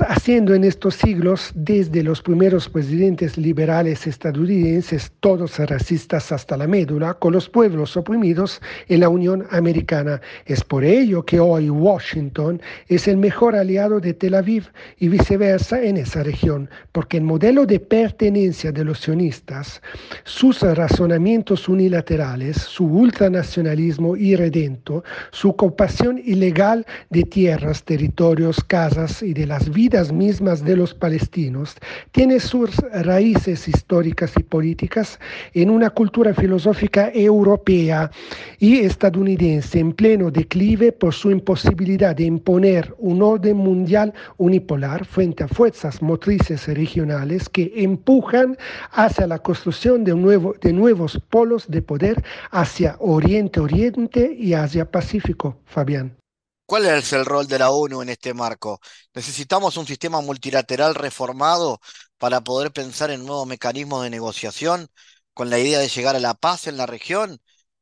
haciendo en estos siglos, desde los primeros presidentes liberales estadounidenses, todos racistas hasta la médula, con los pueblos oprimidos en la Unión Americana. Es por ello que hoy Washington es el mejor aliado de Tel Aviv y viceversa en esa región, porque el modelo de pertenencia de los sionistas, sus razonamientos unilaterales, su ultranacionalismo irredento, su ocupación ilegal de tierras, territorios, casas y de las vidas mismas de los palestinos, tiene sus raíces históricas y políticas en una cultura filosófica europea y estadounidense en pleno declive por su imposibilidad de imponer un orden mundial unipolar frente a fuerzas motrices regionales que empujan hacia la construcción de nuevos polos de poder hacia Oriente-Oriente y Asia-Pacífico. Fabián. ¿Cuál es el rol de la ONU en este marco? ¿Necesitamos un sistema multilateral reformado para poder pensar en nuevos mecanismos de negociación con la idea de llegar a la paz en la región?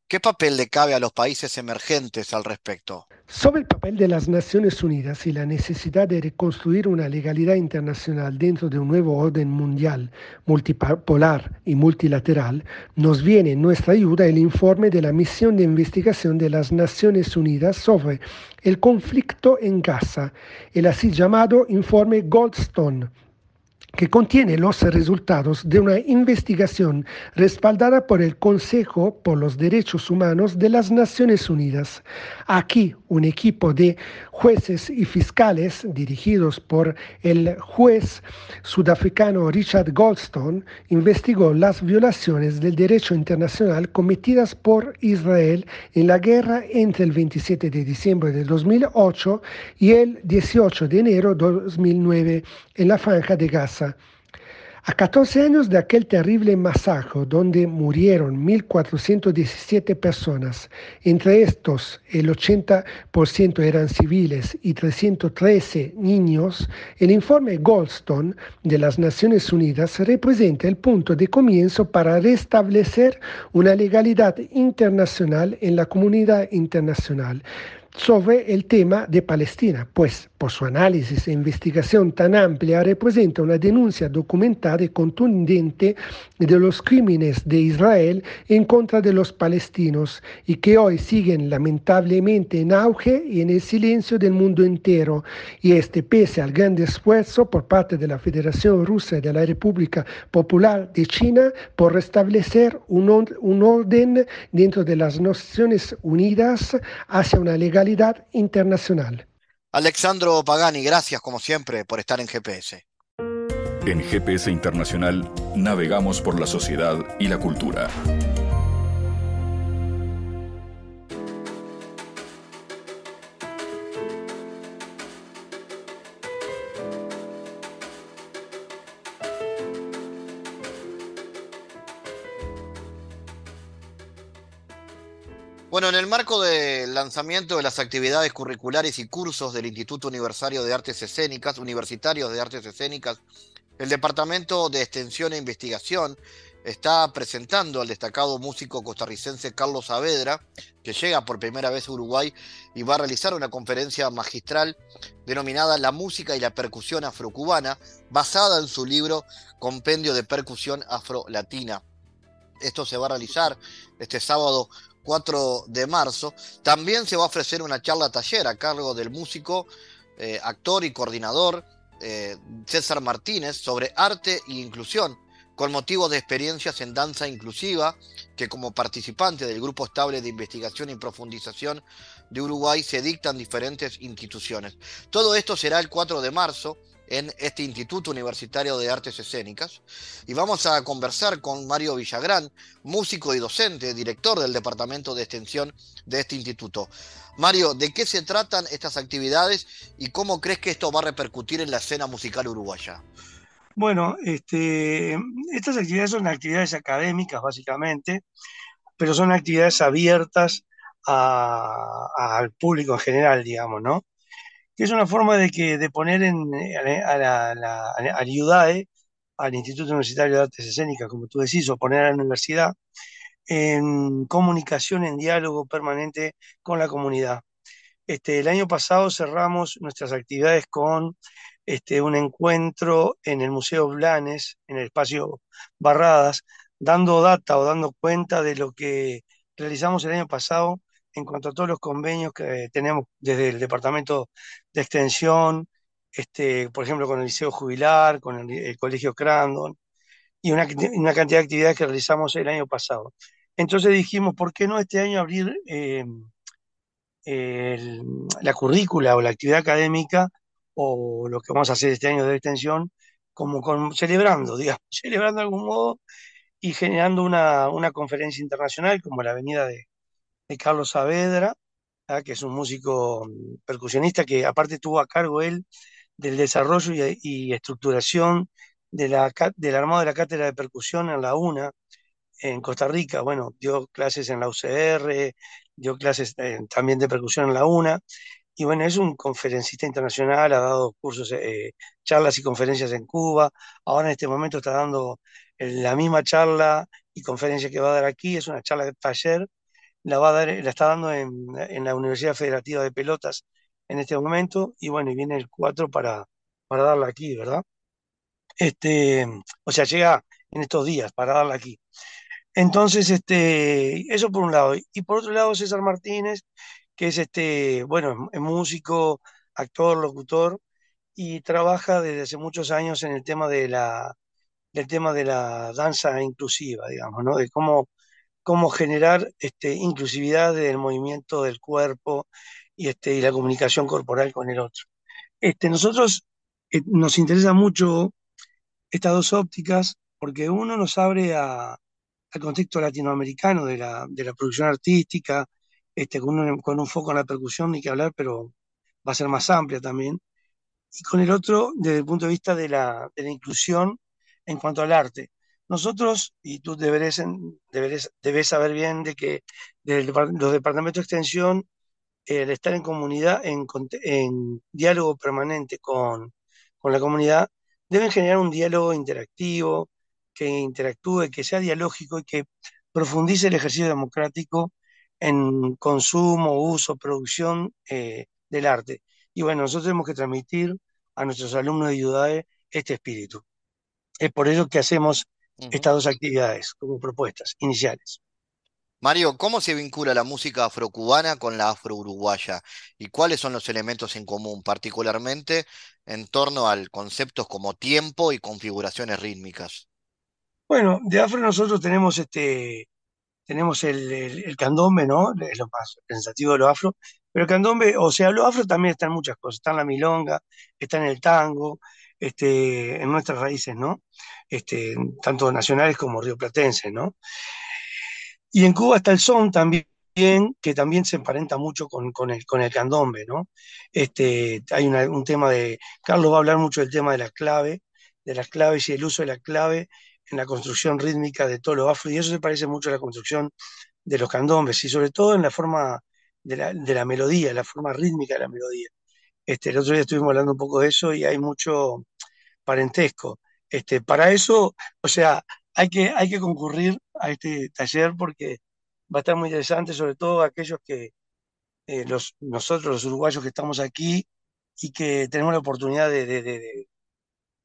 ¿Qué papel le cabe a los países emergentes al respecto? Sobre el papel de las Naciones Unidas y la necesidad de reconstruir una legalidad internacional dentro de un nuevo orden mundial, multipolar y multilateral, nos viene en nuestra ayuda el informe de la misión de investigación de las Naciones Unidas sobre el conflicto en Gaza, el así llamado informe Goldstone que contiene los resultados de una investigación respaldada por el Consejo por los Derechos Humanos de las Naciones Unidas. Aquí, un equipo de jueces y fiscales dirigidos por el juez sudafricano Richard Goldstone investigó las violaciones del derecho internacional cometidas por Israel en la guerra entre el 27 de diciembre de 2008 y el 18 de enero de 2009 en la franja de Gaza. A 14 años de aquel terrible masacre donde murieron 1.417 personas, entre estos el 80% eran civiles y 313 niños, el informe Goldstone de las Naciones Unidas representa el punto de comienzo para restablecer una legalidad internacional en la comunidad internacional sobre el tema de Palestina, pues por su análisis e investigación tan amplia representa una denuncia documentada y contundente de los crímenes de Israel en contra de los palestinos y que hoy siguen lamentablemente en auge y en el silencio del mundo entero, y este pese al gran esfuerzo por parte de la Federación Rusa y de la República Popular de China por restablecer un, un orden dentro de las Naciones Unidas hacia una legalidad internacional. Alexandro Pagani, gracias como siempre por estar en GPS. En GPS Internacional navegamos por la sociedad y la cultura. Bueno, en el marco del lanzamiento de las actividades curriculares y cursos del Instituto Universitario de Artes Escénicas, Universitarios de Artes Escénicas El Departamento de Extensión e Investigación está presentando al destacado músico costarricense Carlos Saavedra, que llega por primera vez a Uruguay y va a realizar una conferencia magistral denominada La música y la percusión afrocubana, basada en su libro Compendio de Percusión Afro-Latina. Esto se va a realizar este sábado 4 de marzo. También se va a ofrecer una charla taller a cargo del músico, eh, actor y coordinador eh, César Martínez sobre arte e inclusión con motivo de experiencias en danza inclusiva que como participante del Grupo Estable de Investigación y Profundización de Uruguay se dictan diferentes instituciones. Todo esto será el 4 de marzo en este Instituto Universitario de Artes Escénicas y vamos a conversar con Mario Villagrán, músico y docente, director del Departamento de Extensión de este instituto. Mario, ¿de qué se tratan estas actividades y cómo crees que esto va a repercutir en la escena musical uruguaya? Bueno, este, estas actividades son actividades académicas básicamente, pero son actividades abiertas al público en general, digamos, ¿no? Que es una forma de, que, de poner en, a, la, la, al IUDAE, al Instituto Universitario de Artes Escénicas, como tú decís, o poner a la universidad en comunicación, en diálogo permanente con la comunidad. Este, el año pasado cerramos nuestras actividades con este, un encuentro en el Museo Blanes, en el espacio Barradas, dando data o dando cuenta de lo que realizamos el año pasado en cuanto a todos los convenios que tenemos desde el Departamento de Extensión, este, por ejemplo, con el Liceo Jubilar, con el, Colegio Crandon, y una, cantidad de actividades que realizamos el año pasado. Entonces dijimos, ¿por qué no este año abrir eh, la currícula o la actividad académica o lo que vamos a hacer este año de extensión, como celebrando, digamos, celebrando de algún modo y generando una, conferencia internacional como la venida de, Carlos Saavedra, ¿ah? que es un músico mm, percusionista que aparte tuvo a cargo él del desarrollo y, estructuración del armado de la cátedra de percusión en la UNA, en Costa Rica. Bueno, dio clases en la UCR, dio clases eh, también de percusión en la UNA, y bueno, es un conferencista internacional, ha dado cursos, eh, charlas y conferencias en Cuba. Ahora en este momento está dando la misma charla y conferencia que va a dar aquí, es una charla de taller, la va a dar, la está dando en, la Universidad Federativa de Pelotas en este momento, y bueno, y viene el 4 para, para darla aquí, ¿verdad? Este, o sea, llega en estos días para darla aquí. Entonces, este, eso por un lado. Y por otro lado, César Martínez, que es este, bueno, es músico, actor, locutor, y trabaja desde hace muchos años en el tema de la, del tema de la danza inclusiva, digamos, ¿no? De cómo, cómo generar este, inclusividad del movimiento del cuerpo y, este, y la comunicación corporal con el otro. Este, nosotros eh, nos interesa mucho estas dos ópticas porque uno nos abre a, al contexto latinoamericano de la, de la producción artística, este, con, un, con un foco en la percusión, ni que hablar, pero va a ser más amplia también. Y con el otro, desde el punto de vista de la, de la inclusión en cuanto al arte. Nosotros, y tú deberes, deberes, debes saber bien de que los departamentos de extensión, el estar en comunidad, en, en diálogo permanente con, con la comunidad, deben generar un diálogo interactivo, que interactúe, que sea dialógico y que profundice el ejercicio democrático en consumo, uso, producción eh, del arte. Y bueno, nosotros tenemos que transmitir a nuestros alumnos de IUDAE este espíritu. Es por ello que hacemos estas dos actividades como propuestas iniciales. Mario, ¿cómo se vincula la música afrocubana con la afro-uruguaya? ¿Y cuáles son los elementos en común, particularmente en torno a conceptos como tiempo y configuraciones rítmicas? Bueno, de afro nosotros tenemos este, tenemos el, candombe, ¿no? Es lo más pensativo de lo afro, pero el candombe, o sea, lo afro también está en muchas cosas, está en la milonga, está en el tango, este, en nuestras raíces, ¿no? Este, tanto nacionales como rioplatenses, ¿no? Y en Cuba está el son también, que también se emparenta mucho con, el, con el candombe, ¿no? Este, hay un tema de, Carlos va a hablar mucho del tema de la clave, de las claves y el uso de la clave en la construcción rítmica de todo lo afro, y eso se parece mucho a la construcción de los candombes, y sobre todo en la forma de la, melodía, la forma rítmica de la melodía. Este, el otro día estuvimos hablando un poco de eso y hay mucho parentesco Este, para eso, o sea, hay que, hay que concurrir a este taller porque va a estar muy interesante, sobre todo aquellos que eh, los, nosotros, los uruguayos que estamos aquí y que tenemos la oportunidad de, de,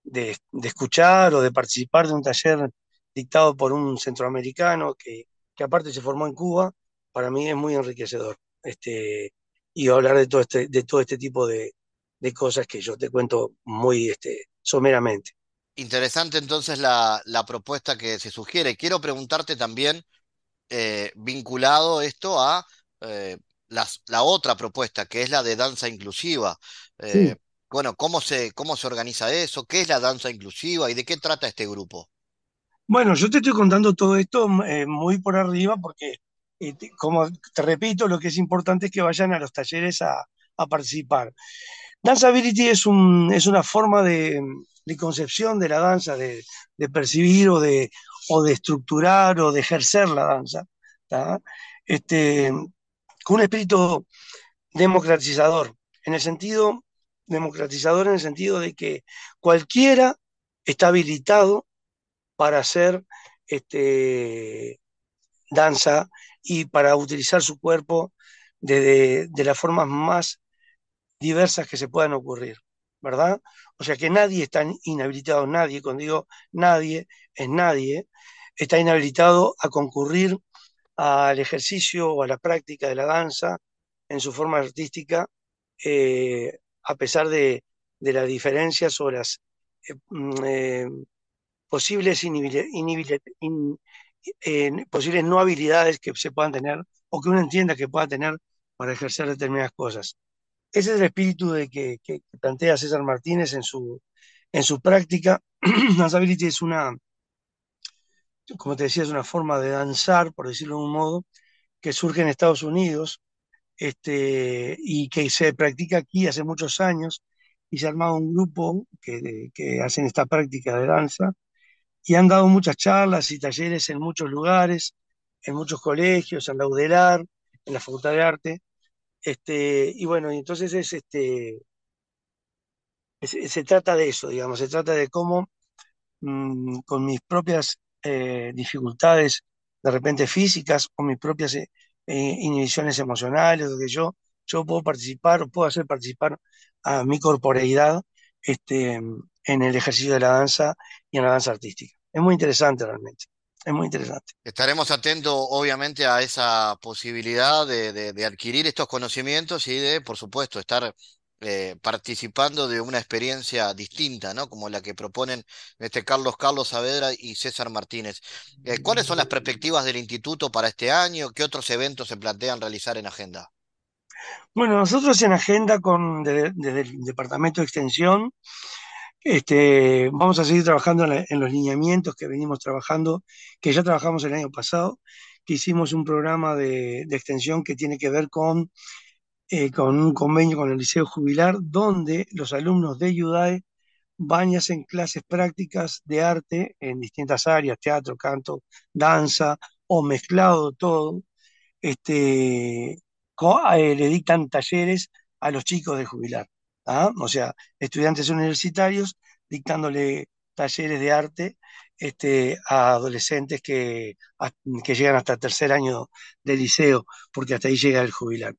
de, escuchar o de participar de un taller dictado por un centroamericano que, que aparte se formó en Cuba, para mí es muy enriquecedor. Este, y hablar de todo este, de todo este tipo de, de cosas que yo te cuento muy este, someramente. Interesante entonces la, la propuesta que se sugiere. Quiero preguntarte también, eh, vinculado esto a eh, las, la otra propuesta, que es la de danza inclusiva. Eh, bueno, ¿cómo se, ¿cómo se organiza eso? ¿Qué es la danza inclusiva y de qué trata este grupo? Bueno, yo te estoy contando todo esto muy por arriba porque, como te repito, lo que es importante es que vayan a los talleres a, a participar. Danceability es, un, es una forma de, concepción de la danza, de, percibir o de, o de estructurar o de ejercer la danza, este, con un espíritu democratizador, en el sentido, democratizador en el sentido de que cualquiera está habilitado para hacer este, danza y para utilizar su cuerpo de, de las formas más diversas que se puedan ocurrir, ¿verdad? O sea que nadie está inhabilitado, nadie, cuando digo nadie, es nadie, está inhabilitado a concurrir al ejercicio o a la práctica de la danza en su forma artística, eh, a pesar de, las diferencias o las eh, mm, eh, posibles, posibles no habilidades que se puedan tener o que uno entienda que pueda tener para ejercer determinadas cosas. Ese es el espíritu de que, plantea César Martínez en su, en su práctica. Danceability es una, como te decía, es una forma de danzar, por decirlo de un modo, que surge en Estados Unidos este, y que se practica aquí hace muchos años y se ha armado un grupo que, que hacen esta práctica de danza y han dado muchas charlas y talleres en muchos lugares, en muchos colegios, en la UDELAR, en la Facultad de Arte, este, y bueno, entonces es este, se trata de eso, digamos, se trata de cómo mm, con mis propias eh, dificultades de repente físicas o mis propias eh, inhibiciones emocionales, donde yo, yo puedo participar o puedo hacer participar a mi corporeidad este, en el ejercicio de la danza y en la danza artística. Es muy interesante realmente es muy interesante. Estaremos atentos, obviamente, a esa posibilidad de, adquirir estos conocimientos y de, por supuesto, estar eh, participando de una experiencia distinta, ¿no? Como la que proponen este Carlos Carlos Saavedra y César Martínez. Eh, ¿Cuáles son las perspectivas del instituto para este año? ¿Qué otros eventos se plantean realizar en agenda? Bueno, nosotros en agenda con desde el Departamento de Extensión este, vamos a seguir trabajando en, los lineamientos que venimos trabajando, que ya trabajamos el año pasado, que hicimos un programa de, extensión que tiene que ver con, eh, con un convenio con el Liceo Jubilar, donde los alumnos de UDAE van y hacen clases prácticas de arte en distintas áreas, teatro, canto, danza o mezclado todo. Este, eh, le dictan talleres a los chicos de jubilar. ¿Ah? o sea, estudiantes universitarios dictándole talleres de arte este, a adolescentes que, que llegan hasta el tercer año de liceo, porque hasta ahí llega el jubilar.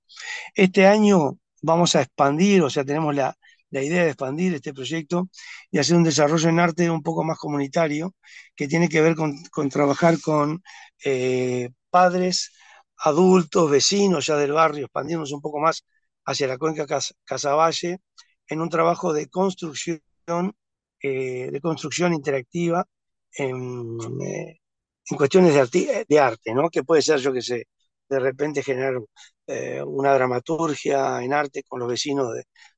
Este año vamos a expandir, o sea, tenemos la, idea de expandir este proyecto y hacer un desarrollo en arte un poco más comunitario, que tiene que ver con, trabajar con eh, padres, adultos, vecinos ya del barrio, expandirnos un poco más hacia la cuenca Casaballe en un trabajo de construcción, eh, de construcción interactiva en, cuestiones de, de, arte, ¿no? Que puede ser, yo que sé, de repente generar eh, una dramaturgia en arte con los vecinos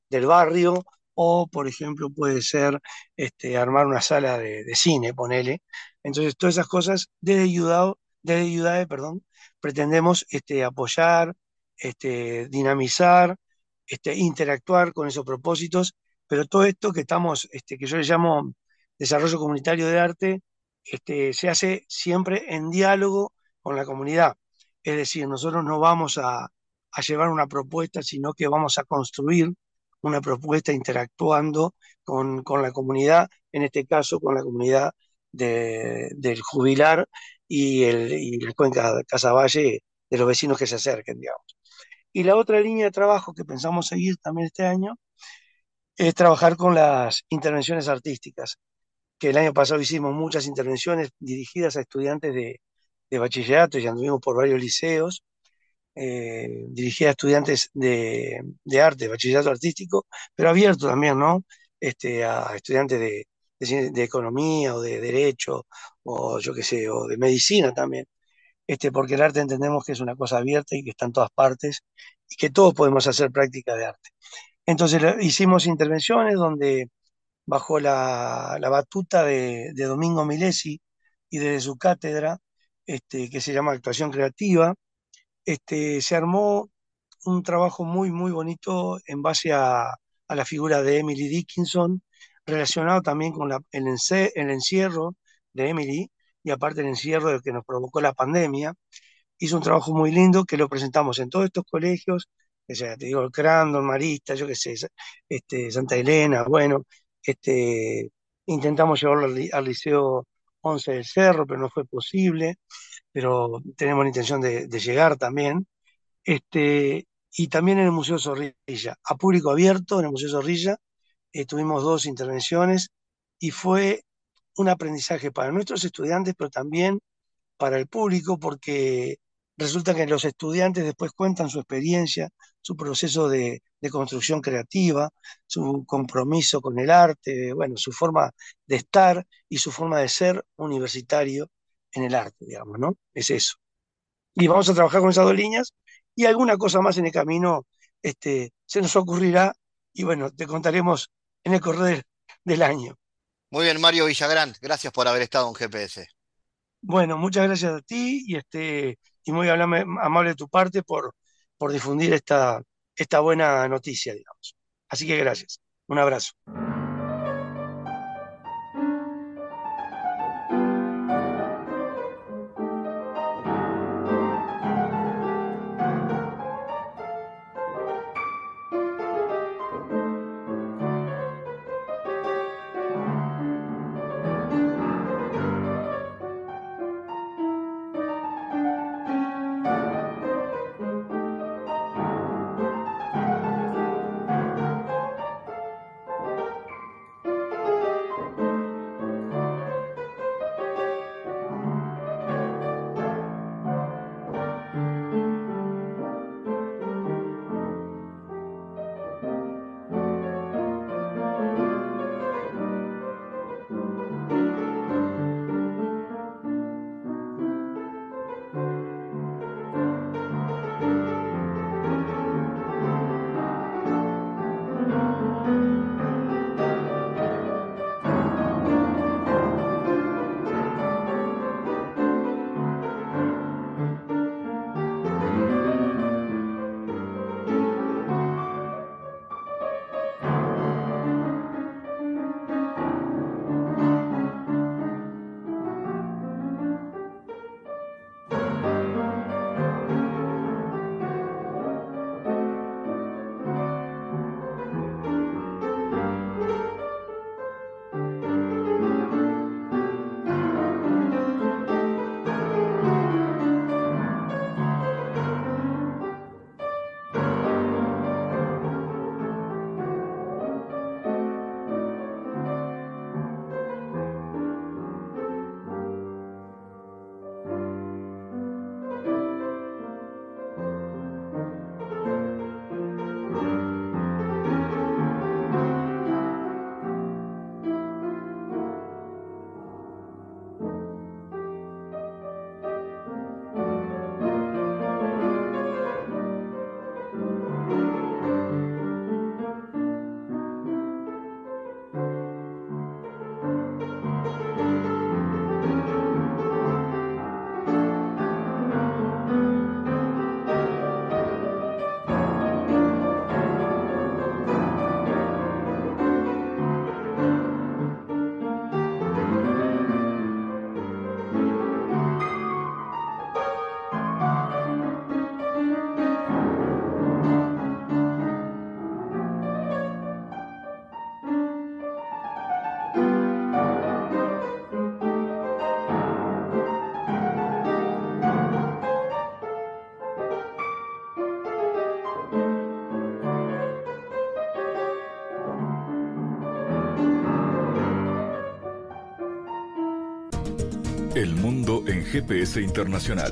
del barrio, o por ejemplo puede ser este, armar una sala de, cine, ponele. Entonces, todas esas cosas desde Ayudado, desde perdón, pretendemos este, apoyar, este, dinamizar, este, interactuar con esos propósitos, pero todo esto que estamos, este, que yo le llamo desarrollo comunitario de arte, se hace siempre en diálogo con la comunidad. Es decir, nosotros no vamos a, llevar una propuesta, sino que vamos a construir una propuesta interactuando con, la comunidad en este caso con la comunidad del jubilar y, el, y la cuenca Casaballe de los vecinos que se acerquen, digamos. Y la otra línea de trabajo que pensamos seguir también este año es trabajar con las intervenciones artísticas, que el año pasado hicimos muchas intervenciones dirigidas a estudiantes de, bachillerato y anduvimos por varios liceos, eh, dirigidas a estudiantes de, arte, de bachillerato artístico, pero abierto también, ¿no? Este, a estudiantes de, de, economía o de derecho o yo qué sé, o de medicina también. Este, porque el arte entendemos que es una cosa abierta y que está en todas partes y que todos podemos hacer práctica de arte. Entonces hicimos intervenciones donde bajo la, batuta de, Domingo Milesi y desde su cátedra, este, que se llama Actuación Creativa, este, se armó un trabajo muy, muy bonito en base a, la figura de Emily Dickinson, relacionado también con el, el encierro de Emily y aparte el encierro que nos provocó la pandemia. Hizo un trabajo muy lindo que lo presentamos en todos estos colegios, que sea, te digo, el Crandon, Marista, yo qué sé, este, Santa Elena, bueno, este, intentamos llevarlo al, Liceo 11 del Cerro, pero no fue posible, pero tenemos la intención de, llegar también. Este, y también en el Museo Zorrilla, a público abierto en el Museo Zorrilla, eh, tuvimos dos intervenciones y fue un aprendizaje para nuestros estudiantes, pero también para el público, porque resulta que los estudiantes después cuentan su experiencia, su proceso de, construcción creativa, su compromiso con el arte, bueno, su forma de estar y su forma de ser universitario en el arte, digamos, ¿no? Es eso. Y vamos a trabajar con esas dos líneas y alguna cosa más en el camino este, se nos ocurrirá y bueno, te contaremos en el correr del año. Muy bien, Mario Villagrán, gracias por haber estado en GPS. Bueno, muchas gracias a ti y este y muy amable de tu parte por, por difundir esta, esta buena noticia, digamos. Así que gracias. Un abrazo. GPS internacional.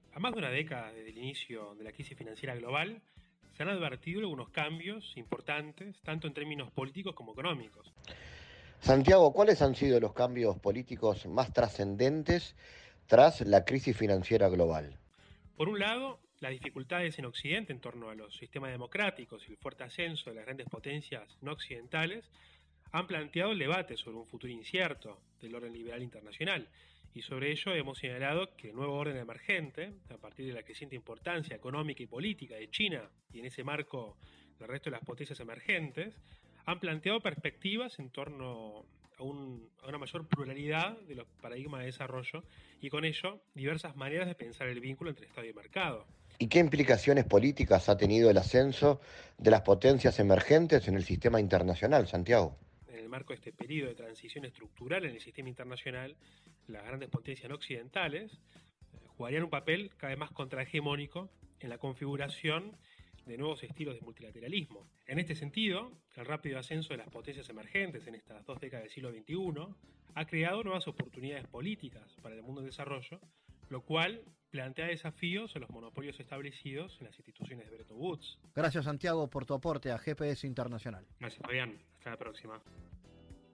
A más de una década desde el inicio de la crisis financiera global, se han advertido algunos cambios importantes, tanto en términos políticos como económicos. Santiago, ¿cuáles han sido los cambios políticos más trascendentes tras la crisis financiera global? Por un lado, las dificultades en Occidente en torno a los sistemas democráticos y el fuerte ascenso de las grandes potencias no occidentales han planteado el debate sobre un futuro incierto del orden liberal internacional y sobre ello hemos señalado que el nuevo orden emergente, a partir de la creciente importancia económica y política de China y en ese marco del resto de las potencias emergentes, han planteado perspectivas en torno a, una mayor pluralidad de los paradigmas de desarrollo y con ello diversas maneras de pensar el vínculo entre Estado y mercado. ¿Y qué implicaciones políticas ha tenido el ascenso de las potencias emergentes en el sistema internacional, Santiago? Marco de este periodo de transición estructural en el sistema internacional, las grandes potencias no occidentales eh, jugarían un papel cada vez más contrahegemónico en la configuración de nuevos estilos de multilateralismo. En este sentido, el rápido ascenso de las potencias emergentes en estas dos décadas del siglo XXI ha creado nuevas oportunidades políticas para el mundo en desarrollo, lo cual plantea desafíos a los monopolios establecidos en las instituciones de Bretton Woods. Gracias Santiago por tu aporte a GPS Internacional. Gracias Fabián, hasta la próxima.